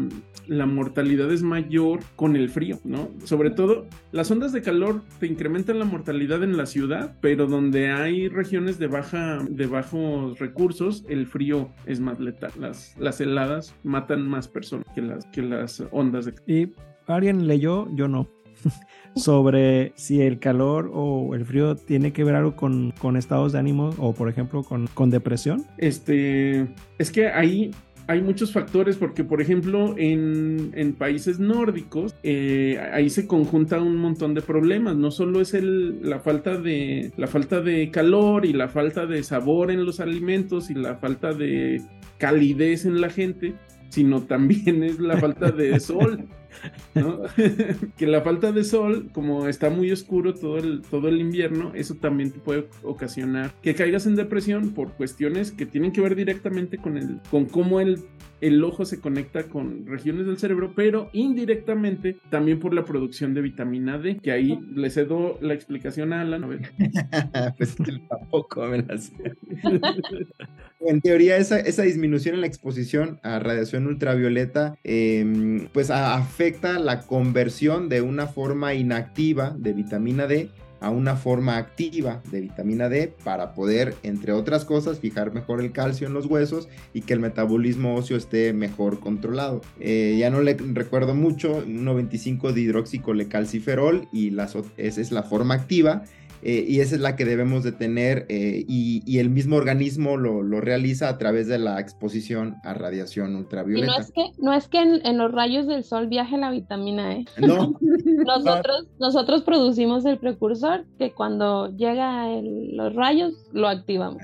mortalidad es mayor con el frío, ¿no? Sobre todo, las ondas de calor te incrementan la mortalidad en la ciudad, pero donde hay regiones de, baja, de bajos recursos, el frío es más letal. Las, las heladas matan más personas que las, que las ondas de calor. Y alguien leyó, yo no sobre si el calor o el frío tiene que ver algo con, estados de ánimo o, por ejemplo, con, depresión? Este, es que ahí hay muchos factores porque, por ejemplo, en, países nórdicos, eh, ahí se conjunta un montón de problemas. No solo es la, falta de, la falta de calor y la falta de sabor en los alimentos y la falta de calidez en la gente, sino también es la falta de sol. ¿no? que la falta de sol, como está muy oscuro todo el, todo el invierno, eso también te puede ocasionar que caigas en depresión por cuestiones que tienen que ver directamente con, el, con cómo el, el ojo se conecta con regiones del cerebro, pero indirectamente también por la producción de vitamina D, que ahí le cedo la explicación a Alan. A ver. pues tampoco me la sé. En teoría, esa, disminución en la exposición a radiación ultravioleta, eh, pues afecta la conversión de una forma inactiva de vitamina D a una forma activa de vitamina D para poder, entre otras cosas, fijar mejor el calcio en los huesos y que el metabolismo óseo esté mejor controlado. Eh, ya no le recuerdo mucho, 1.25 de hidroxicolecalciferol y esa es la forma activa eh, y esa es la que debemos de tener eh, y, y, el mismo organismo lo, lo, realiza a través de la exposición a radiación ultravioleta. Y no es que, no es que en, en, los rayos del sol viaje la vitamina E. No. nosotros, nosotros producimos el precursor que cuando llega el, los rayos lo activamos.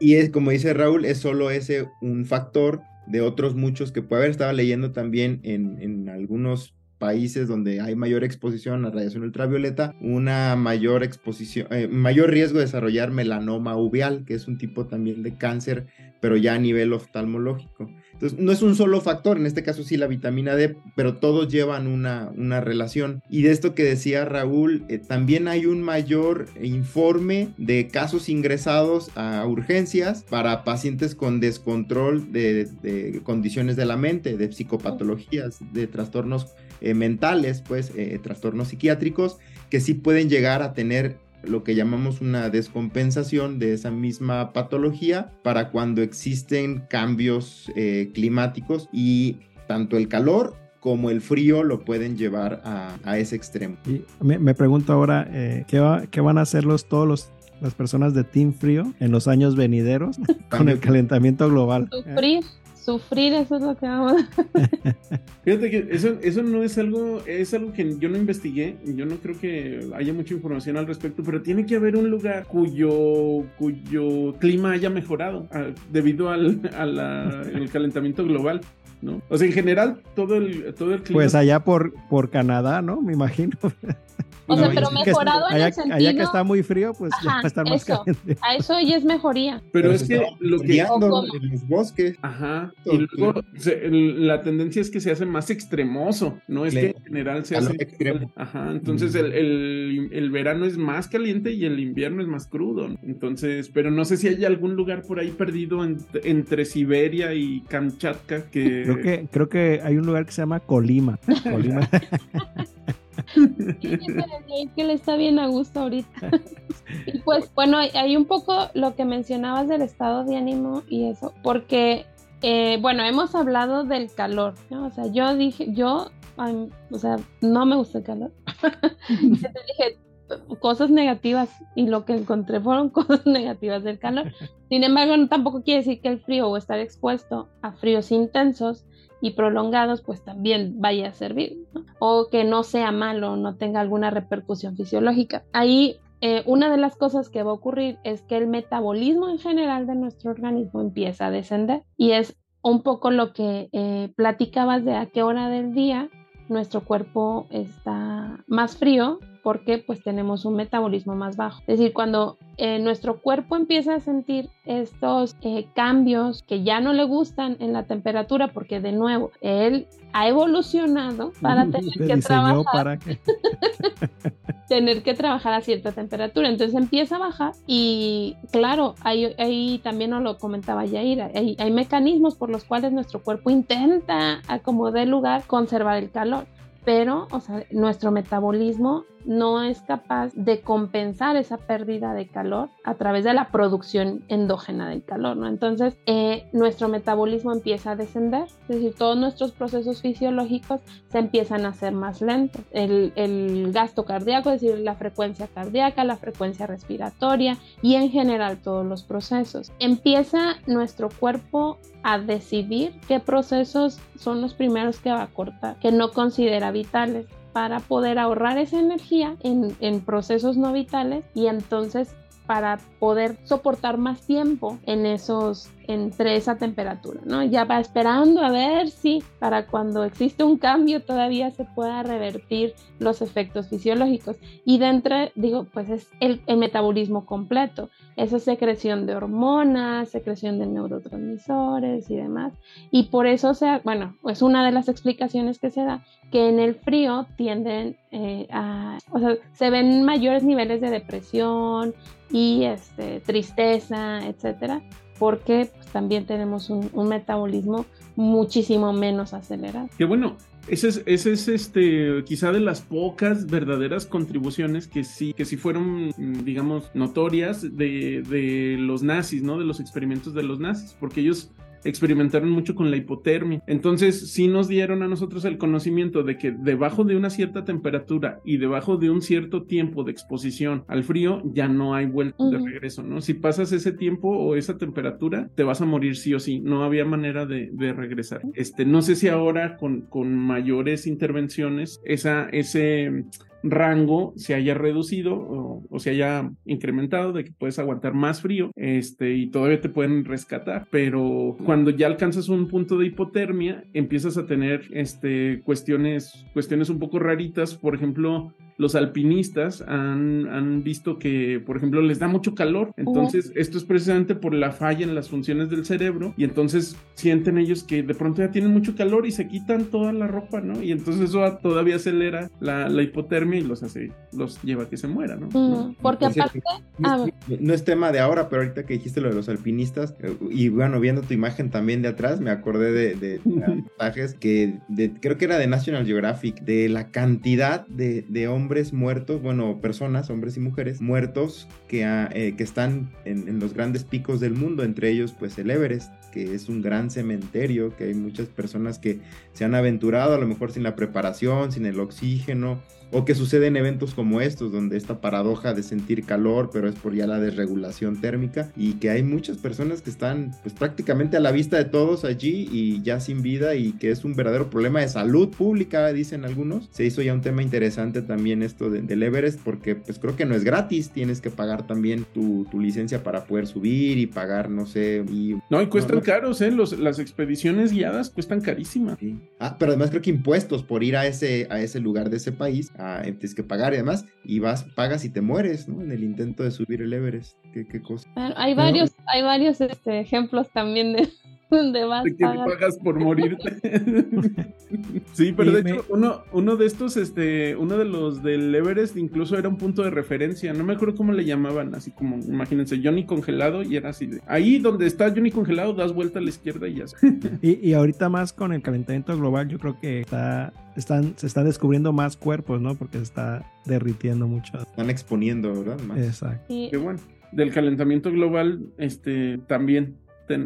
Y es como dice Raúl, es solo ese un factor de otros muchos que puede haber. Estaba leyendo también en, en algunos países donde hay mayor exposición a radiación ultravioleta, una mayor exposición, eh, mayor riesgo de desarrollar melanoma uveal, que es un tipo también de cáncer, pero ya a nivel oftalmológico. Entonces, no es un solo factor, en este caso sí la vitamina D, pero todos llevan una, una relación. Y de esto que decía Raúl, eh, también hay un mayor informe de casos ingresados a urgencias para pacientes con descontrol de, condiciones de la mente, de psicopatologías, de trastornos eh, mentales, pues, eh, trastornos psiquiátricos, que sí pueden llegar a tener lo que llamamos una descompensación de esa misma patología para cuando existen cambios eh, climáticos y tanto el calor como el frío lo pueden llevar a, ese extremo. Y me, pregunto ahora, eh, ¿qué, ¿qué, van a hacer los, todos los las personas de Team Frío en los años venideros con el calentamiento global. Sufrir, sufrir, eso es lo que vamos Fíjate que eso, eso no es algo, es algo que yo no investigué, yo no creo que haya mucha información al respecto, pero tiene que haber un lugar cuyo, cuyo clima haya mejorado ah, debido al, al calentamiento global. ¿No? O sea, en general, todo el, todo el clima. Pues allá por, por Canadá, ¿no? Me imagino. O sea, pero mejorado en el sentido... Allá que está muy frío, pues ya va a estar más eso, A eso ya es mejoría. Pero, es que lo que... en los bosques. Ajá. Y luego la tendencia es que se hace más extremoso, ¿no? Es que en general se hace... Extremo. Ajá. Entonces el, el, el, verano es más caliente y el invierno es más crudo. Entonces, pero no sé si hay algún lugar por ahí perdido entre Siberia y Kamchatka que... Creo que, creo que hay un lugar que se llama Colima. Colima. que le está bien a gusto ahorita. y pues bueno, hay un poco lo que mencionabas del estado de ánimo y eso, porque eh, bueno, hemos hablado del calor, ¿no? O sea, yo dije, yo, o sea, no me gusta el calor. dije cosas negativas y lo que encontré fueron cosas negativas del calor. Sin embargo, tampoco quiere decir que el frío o estar expuesto a fríos intensos y prolongados, pues también vaya a servir, o que no sea malo, no tenga alguna repercusión fisiológica. Ahí eh, una de las cosas que va a ocurrir es que el metabolismo en general de nuestro organismo empieza a descender y es un poco lo que eh, platicabas de a qué hora del día nuestro cuerpo está más frío porque pues tenemos un metabolismo más bajo. Es decir, cuando eh, nuestro cuerpo empieza a sentir estos eh, cambios que ya no le gustan en la temperatura, porque de nuevo, él ha evolucionado para tener que trabajar. tener que trabajar a cierta temperatura. Entonces empieza a bajar y claro, ahí, también nos lo comentaba Yair, hay, hay mecanismos por los cuales nuestro cuerpo intenta, como de lugar, conservar el calor pero, o sea, nuestro metabolismo no es capaz de compensar esa pérdida de calor a través de la producción endógena del calor, ¿no? Entonces, eh, nuestro metabolismo empieza a descender, es decir, todos nuestros procesos fisiológicos se empiezan a hacer más lentos. El, el gasto cardíaco, es decir, la frecuencia cardíaca, la frecuencia respiratoria y en general todos los procesos. Empieza nuestro cuerpo a decidir qué procesos son los primeros que va a cortar, que no considera vitales para poder ahorrar esa energía en, en procesos no vitales y entonces para poder soportar más tiempo en esos entre esa temperatura, ¿no? Ya va esperando a ver si para cuando existe un cambio todavía se pueda revertir los efectos fisiológicos. Y dentro, digo, pues es el, metabolismo completo, esa secreción de hormonas, secreción de neurotransmisores y demás. Y por eso, sea, bueno, es una de las explicaciones que se da que en el frío tienden eh, a, o sea, se ven mayores niveles de depresión y este, tristeza, etcétera, porque pues, también tenemos un, metabolismo muchísimo menos acelerado. Que bueno, ese es, ese es este, quizá de las pocas verdaderas contribuciones que sí, que sí fueron, digamos, notorias de, de los nazis, ¿no? De los experimentos de los nazis, porque ellos experimentaron mucho con la hipotermia. Entonces, sí nos dieron a nosotros el conocimiento de que debajo de una cierta temperatura y debajo de un cierto tiempo de exposición al frío, ya no hay vuelta de regreso, ¿no? Si pasas ese tiempo o esa temperatura, te vas a morir sí o sí. No había manera de, regresar. Este, no sé si ahora con, con mayores intervenciones, esa, ese rango se haya reducido o, se haya incrementado, de que puedes aguantar más frío, este, y todavía te pueden rescatar. Pero cuando ya alcanzas un punto de hipotermia, empiezas a tener este, cuestiones, cuestiones un poco raritas. Por ejemplo, los alpinistas han, han, visto que, por ejemplo, les da mucho calor. Entonces, esto es precisamente por la falla en las funciones del cerebro. Y entonces sienten ellos que de pronto ya tienen mucho calor y se quitan toda la ropa, ¿no? Y entonces eso todavía acelera la, la hipotermia y los hace, los lleva a que se mueran, ¿no? porque aparte. Ah, no, es tema de ahora, pero ahorita que dijiste lo de los alpinistas, eh, y bueno, viendo tu imagen también de atrás, me acordé de, de, mensajes que creo que era de National Geographic, de la cantidad de, de hombres hombres muertos, bueno, personas, hombres y mujeres muertos que, eh, que están en, en, los grandes picos del mundo, entre ellos pues el Everest, que es un gran cementerio, que hay muchas personas que se han aventurado a lo mejor sin la preparación, sin el oxígeno, o que suceden eventos como estos, donde esta paradoja de sentir calor, pero es por ya la desregulación térmica, y que hay muchas personas que están pues prácticamente a la vista de todos allí y ya sin vida, y que es un verdadero problema de salud pública, dicen algunos. Se hizo ya un tema interesante también esto de, del Everest, porque pues creo que no es gratis, tienes que pagar también tu, tu licencia para poder subir y pagar, no sé, y... No, y cuestan caros, ¿eh? Los, las expediciones guiadas cuestan carísimas. Ah, pero además creo que impuestos por ir a ese, a ese lugar de ese país tienes que pagar y además, y vas, pagas y te mueres, ¿no? En el intento de subir el Everest. Qué, qué cosa. hay varios, hay varios este, ejemplos también de, donde vas de que pagas por morirte. sí, pero de hecho, uno, uno de estos, este, uno de los del Everest incluso era un punto de referencia. No me acuerdo cómo le llamaban, así como, imagínense, Johnny congelado y era así de ahí donde está Johnny congelado, das vuelta a la izquierda y ya. y, y ahorita más con el calentamiento global, yo creo que está, están, se están descubriendo más cuerpos, ¿no? Porque se está derritiendo mucho. Están exponiendo, ¿verdad? Exacto. Qué bueno. Del calentamiento global, este, también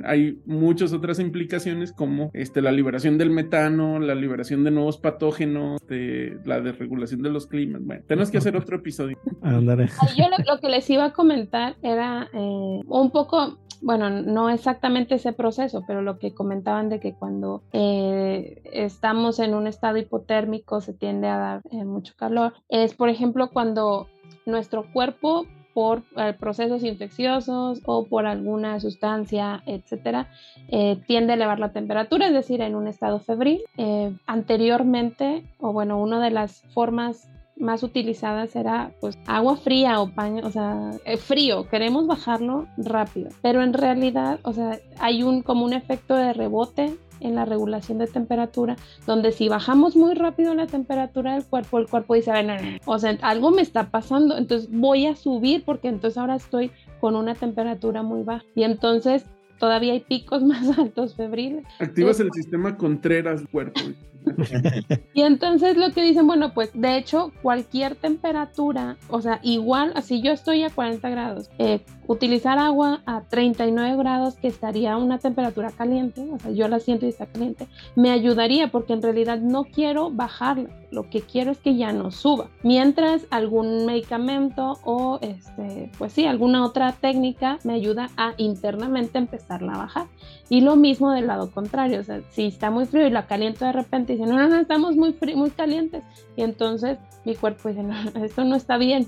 hay muchas otras implicaciones como este, la liberación del metano, la liberación de nuevos patógenos, de, la desregulación de los climas. Bueno, tenemos que hacer otro episodio. Yo lo, que les iba a comentar era eh, un poco, bueno, no exactamente ese proceso, pero lo que comentaban de que cuando eh, estamos en un estado hipotérmico se tiende a dar eh, mucho calor, es por ejemplo cuando nuestro cuerpo por eh, procesos infecciosos o por alguna sustancia, etcétera, eh, tiende a elevar la temperatura, es decir, en un estado febril. Anteriormente, o bueno, una de las formas más utilizadas era pues agua fría o paño, o sea, frío, queremos bajarlo rápido, pero en realidad, o sea, hay un como un efecto de rebote en la regulación de temperatura, donde si bajamos muy rápido la temperatura del cuerpo, el cuerpo dice, o sea, algo me está pasando, entonces voy a subir porque entonces ahora estoy con una temperatura muy baja. Y entonces todavía hay picos más altos febriles. Activas el sistema Contreras cuerpo. Y entonces lo que dicen, bueno, pues de hecho cualquier temperatura, o sea, igual, así yo estoy a 40 grados, eh, utilizar agua a 39 grados, que estaría una temperatura caliente, o sea, yo la siento y está caliente, me ayudaría porque en realidad no quiero bajarla, lo que quiero es que ya no suba. Mientras algún medicamento o, este, pues sí, alguna otra técnica me ayuda a internamente empezarla a bajar. Y lo mismo del lado contrario, o sea, si está muy frío y la caliento de repente, dicen, no, no, no, estamos muy, muy calientes. Y entonces mi cuerpo dice, no, esto no está bien.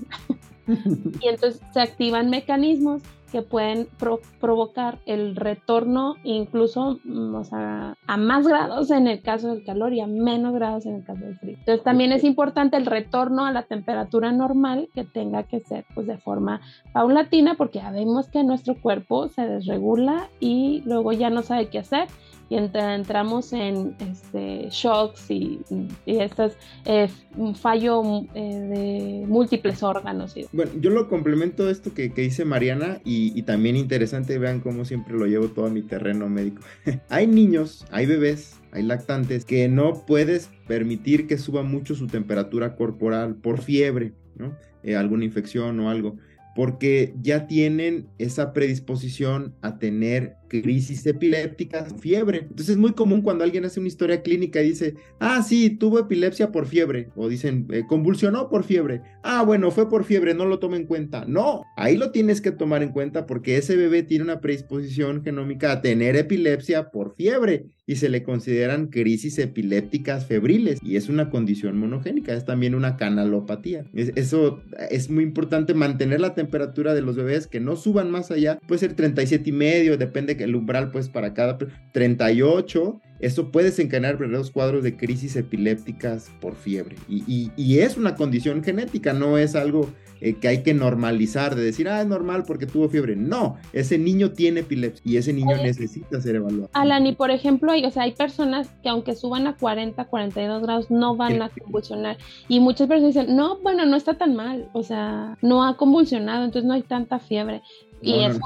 y entonces se activan mecanismos que pueden provocar el retorno incluso mm, a más grados en el caso del calor y a menos grados en el caso del frío. Entonces también es importante el retorno a la temperatura normal que tenga que ser pues de forma paulatina porque ya vemos que nuestro cuerpo se desregula y luego ya no sabe qué hacer y entramos en este, shocks y, y eh, fallo eh, de múltiples órganos. Bueno, yo lo complemento esto que, que dice Mariana y, y, también interesante, vean cómo siempre lo llevo todo a mi terreno médico. hay niños, hay bebés, hay lactantes que no puedes permitir que suba mucho su temperatura corporal por fiebre, ¿no? Eh, alguna infección o algo porque ya tienen esa predisposición a tener crisis epilépticas, fiebre. Entonces es muy común cuando alguien hace una historia clínica y dice, ah, sí, tuvo epilepsia por fiebre, o dicen, eh, convulsionó por fiebre. Ah, bueno, fue por fiebre, no lo toma en cuenta. No, ahí lo tienes que tomar en cuenta porque ese bebé tiene una predisposición genómica a tener epilepsia por fiebre y se le consideran crisis epilépticas febriles y es una condición monogénica, es también una canalopatía. eso es muy importante mantener la temperatura de los bebés que no suban más allá, puede ser 37 y medio, depende que el umbral pues para cada 38 eso puede desencadenar verdaderos cuadros de crisis epilépticas por fiebre. Y, es una condición genética, no es algo eh, que hay que normalizar, de decir, ah, es normal porque tuvo fiebre. No, ese niño tiene epilepsia y ese niño necesita ser evaluado. Alan, y por ejemplo, hay, o sea, hay personas que aunque suban a 40, 42 grados, no van a convulsionar. Y muchas personas dicen, no, bueno, no está tan mal, o sea, no ha convulsionado, entonces no hay tanta fiebre. Y eso,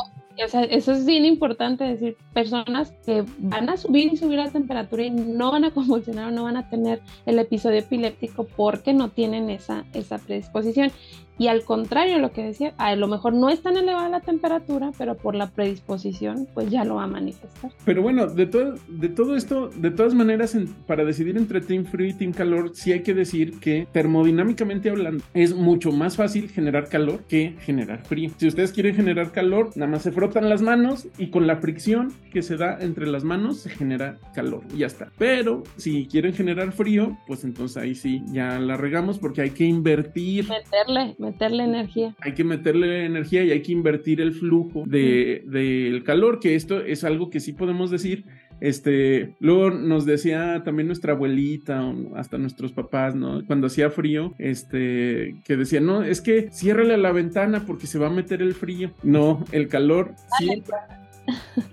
o sea, eso es bien importante decir, personas que van a subir y subir la temperatura y no van a convulsionar o no van a tener el episodio epiléptico porque no tienen esa, esa predisposición. Y al contrario, lo que decía, a lo mejor no es tan elevada la temperatura, pero por la predisposición, pues ya lo va a manifestar. Pero bueno, de todo, de todo esto, de todas maneras, para decidir entre Team Frío y Team Calor, sí hay que decir que termodinámicamente hablando, es mucho más fácil generar calor que generar frío. Si ustedes quieren generar calor, nada más se frotan las manos y con la fricción que se da entre las manos se genera calor y ya está. Pero si quieren generar frío, pues entonces ahí sí ya la regamos porque hay que invertir. Meterle, meterle energía. Hay que meterle energía y hay que invertir el flujo del de, calor, que esto es algo que sí podemos decir. Este, luego nos decía también nuestra abuelita o hasta nuestros papás, ¿no? Cuando hacía frío, este, que decía, no, es que ciérrale la ventana porque se va a meter el frío. No, el calor siempre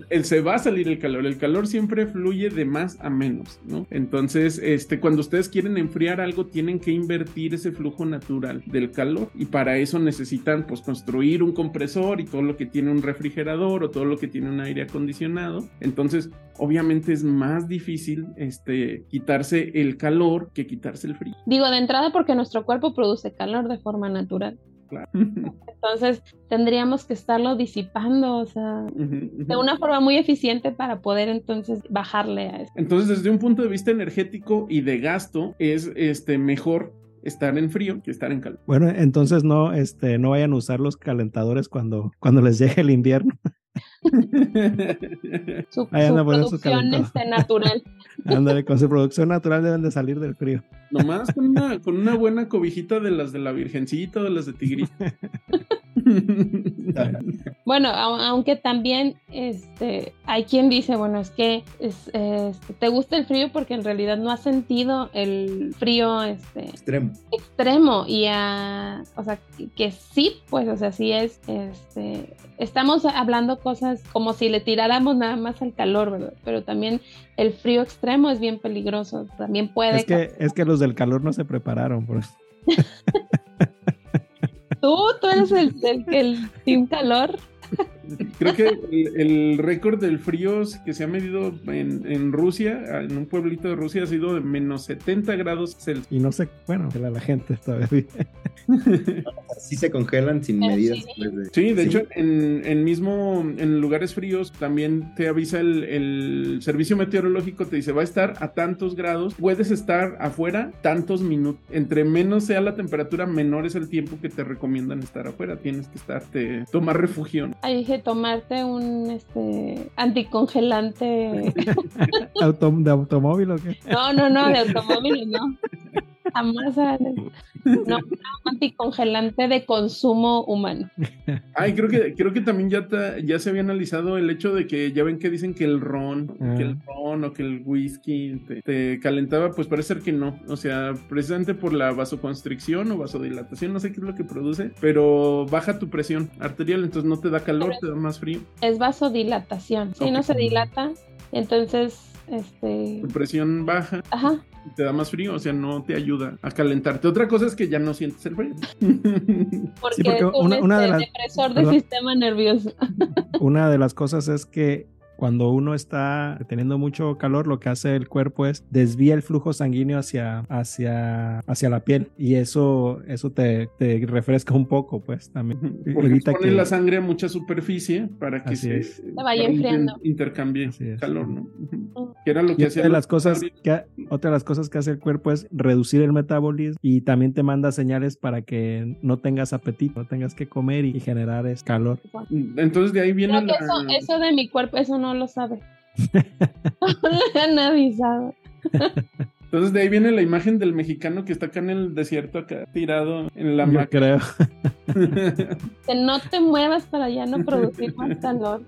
el, se va a salir el calor. El calor siempre fluye de más a menos, ¿no? Entonces, este, cuando ustedes quieren enfriar algo, tienen que invertir ese flujo natural del calor y para eso necesitan, pues, construir un compresor y todo lo que tiene un refrigerador o todo lo que tiene un aire acondicionado. Entonces, obviamente es más difícil, este, quitarse el calor que quitarse el frío. Digo, de entrada porque nuestro cuerpo produce calor de forma natural. Entonces tendríamos que estarlo disipando, o sea, de una forma muy eficiente para poder entonces bajarle a eso. Entonces, desde un punto de vista energético y de gasto, es este mejor estar en frío que estar en calor. Bueno, entonces no, este, no vayan a usar los calentadores cuando, cuando les llegue el invierno. su, producción este, natural. Ándale, con su producción natural deben de salir del frío. Nomás con una, con una buena cobijita de las de la Virgencita o de las de Tigrito. bueno, aunque también este, hay quien dice, bueno, es que este, te gusta el frío porque en realidad no has sentido el frío este, extremo. extremo y o sea, que sí, pues, o sea, sí es, este, estamos hablando cosas como si le tiráramos nada más al calor, ¿verdad? Pero también el frío extremo es bien peligroso, también puede... Es que, es que los del calor no se prepararon, por eso. Tú, tú eres el, el, el team calor. Creo que el, récord del frío que se ha medido en, Rusia, en un pueblito de Rusia, ha sido de menos 70 grados Celsius. Y no sé, bueno, que la gente todavía. sí se congelan sin medidas. Sí, de, hecho, en, en, mismo, en lugares fríos, también te avisa el, el, servicio meteorológico, te dice, va a estar a tantos grados, puedes estar afuera tantos minutos. Entre menos sea la temperatura, menor es el tiempo que te recomiendan estar afuera. Tienes que estarte, tomar refugio. Ahí tomarte un este anticongelante. ¿De automóvil o qué? No, no, no, de automóvil no. Jamás. No, anticongelante de consumo humano. Ay, creo que, creo que también ya, ya se había analizado el hecho de que ya ven que dicen que el ron, que el ah. ron o que el whisky te, calentaba, pues parece ser que no. O sea, precisamente por la vasoconstricción o vasodilatación, no sé qué es lo que produce, pero baja tu presión arterial, entonces no te da calor, te da más frío. Es vasodilatación. Si no se dilata, entonces este... Tu presión baja. Ajá te da más frío, o sea, no te ayuda a calentarte. Otra cosa es que ya no sientes el frío. Porque, sí, porque una, de este, las, depresor del sistema nervioso. una de las cosas es que cuando uno está teniendo mucho calor, lo que hace el cuerpo es desvía el flujo sanguíneo hacia, hacia, hacia la piel y eso, eso te, te refresca un poco, pues también. Porque Evita pone la sangre a mucha superficie para que se, se, vaya enfriando. intercambie calor, ¿no? Que era lo que hacía otra de las cosas que otra de las cosas que hace el cuerpo es reducir el metabolismo y también te manda señales para que no tengas apetito, no tengas que comer y generar calor. Entonces de ahí viene la... eso, eso de mi cuerpo, eso no lo sabe. no han avisado. Entonces de ahí viene la imagen del mexicano que está acá en el desierto, acá tirado en la Yo creo. que no te muevas para ya no producir más calor.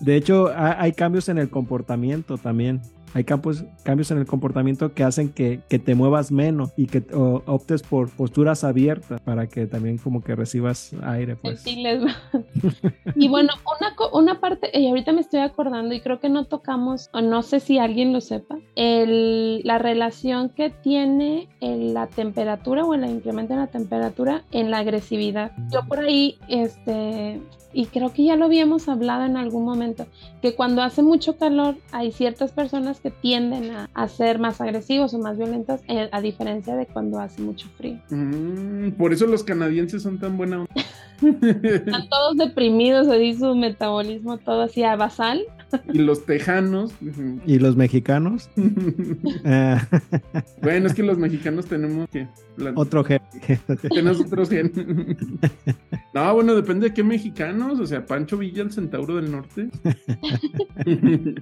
De hecho, hay cambios en el comportamiento también. Hay campos, cambios en el comportamiento que hacen que, que te muevas menos y que optes por posturas abiertas para que también como que recibas aire. Pues. y bueno, una, una parte, y ahorita me estoy acordando y creo que no tocamos, o no sé si alguien lo sepa, el, la relación que tiene la temperatura o el incremento en la temperatura en la agresividad. Yo por ahí, este, y creo que ya lo habíamos hablado en algún momento, que cuando hace mucho calor hay ciertas personas que tienden a, ser más agresivos o más violentos, eh, a diferencia de cuando hace mucho frío. Mm, por eso los canadienses son tan buenos. Están todos deprimidos, así su metabolismo todo así a basal. Y los tejanos. ¿Y los mexicanos? Ah. bueno, es que los mexicanos tenemos que... Otro gen. tenemos otro gen. no, bueno, depende de qué mexicanos. O sea, Pancho Villa, el centauro del norte.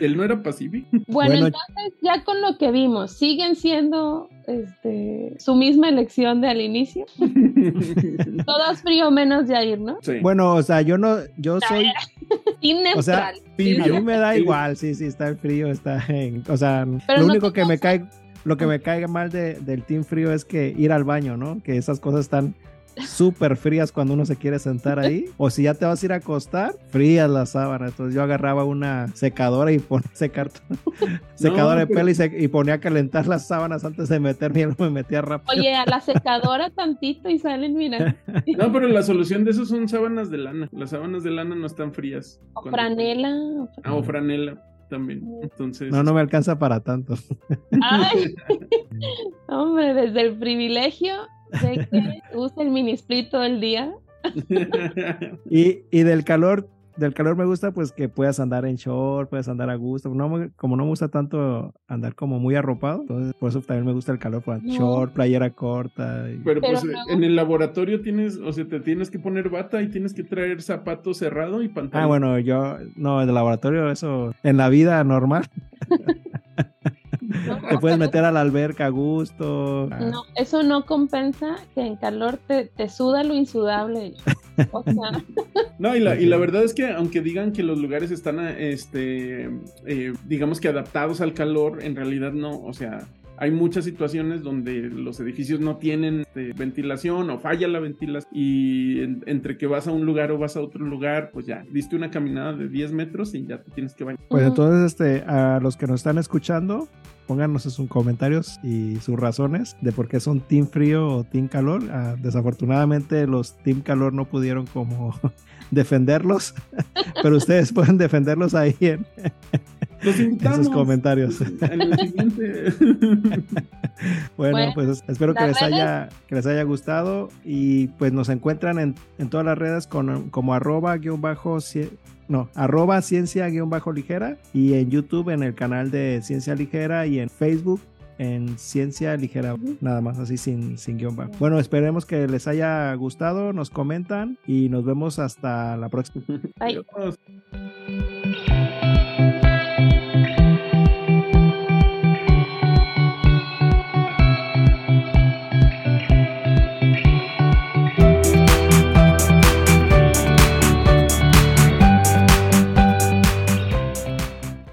Él no era pacífico. Bueno, entonces ya con lo que vimos, siguen siendo este, su misma elección de al inicio. Todos frío menos Jair, ¿no? Sí. Bueno, o sea, yo no, yo soy... O sea, a mí me da igual, sí, sí, está el frío, está en... O sea, lo único que me cae... Lo que me cae mal de, del team frío es que ir al baño, ¿no? Que esas cosas están súper frías cuando uno se quiere sentar ahí. O si ya te vas a ir a acostar, frías las sábanas. Entonces yo agarraba una secadora y ponía secar secadora de pelo y, ponía a calentar las sábanas antes de meterme y no me metía rápido. Oye, a la secadora tantito y salen, mira. No, pero la solución de eso son sábanas de lana. Las sábanas de lana no están frías. O franela. Ah, o franela también. Entonces. No, no me alcanza para tanto. Ay, hombre, desde el privilegio de que usa el mini split todo el día. y, y del calor del calor me gusta pues que puedas andar en short, puedas andar a gusto. No, como no me gusta tanto andar como muy arropado, entonces por eso también me gusta el calor, pues, short, playera corta. Pero, pues en el laboratorio tienes, o sea, te tienes que poner bata y tienes que traer zapato cerrado y pantalón. Ah, bueno, yo, no, en el laboratorio eso, en la vida normal. Te puedes meter a la alberca a gusto. No, eso no compensa que en calor te, te suda lo insudable. No, y la, y la verdad es que aunque digan que los lugares están, este, eh, digamos que adaptados al calor, en realidad no, o sea, hay muchas situaciones donde los edificios no tienen este, ventilación o falla la ventilación y entre que vas a un lugar o vas a otro lugar, pues ya diste una caminada de 10 metros y ya te tienes que bañar. Pues entonces, este, a los que nos están escuchando, pónganos sus comentarios y sus razones de por qué son Team Frío o Team Calor. Ah, desafortunadamente los Team Calor no pudieron como defenderlos, pero ustedes pueden defenderlos ahí en, sus comentarios. bueno, pues espero que les, haya, que les haya gustado y pues nos encuentran en, en todas las redes con, como arroba guion bajo no, arroba ciencia guion bajo ligera y en YouTube en el canal de Ciencia Ligera y en Facebook en Ciencia Ligera, nada más así sin, sin guion bajo. Bueno, esperemos que les haya gustado, nos comentan y nos vemos hasta la próxima. Bye.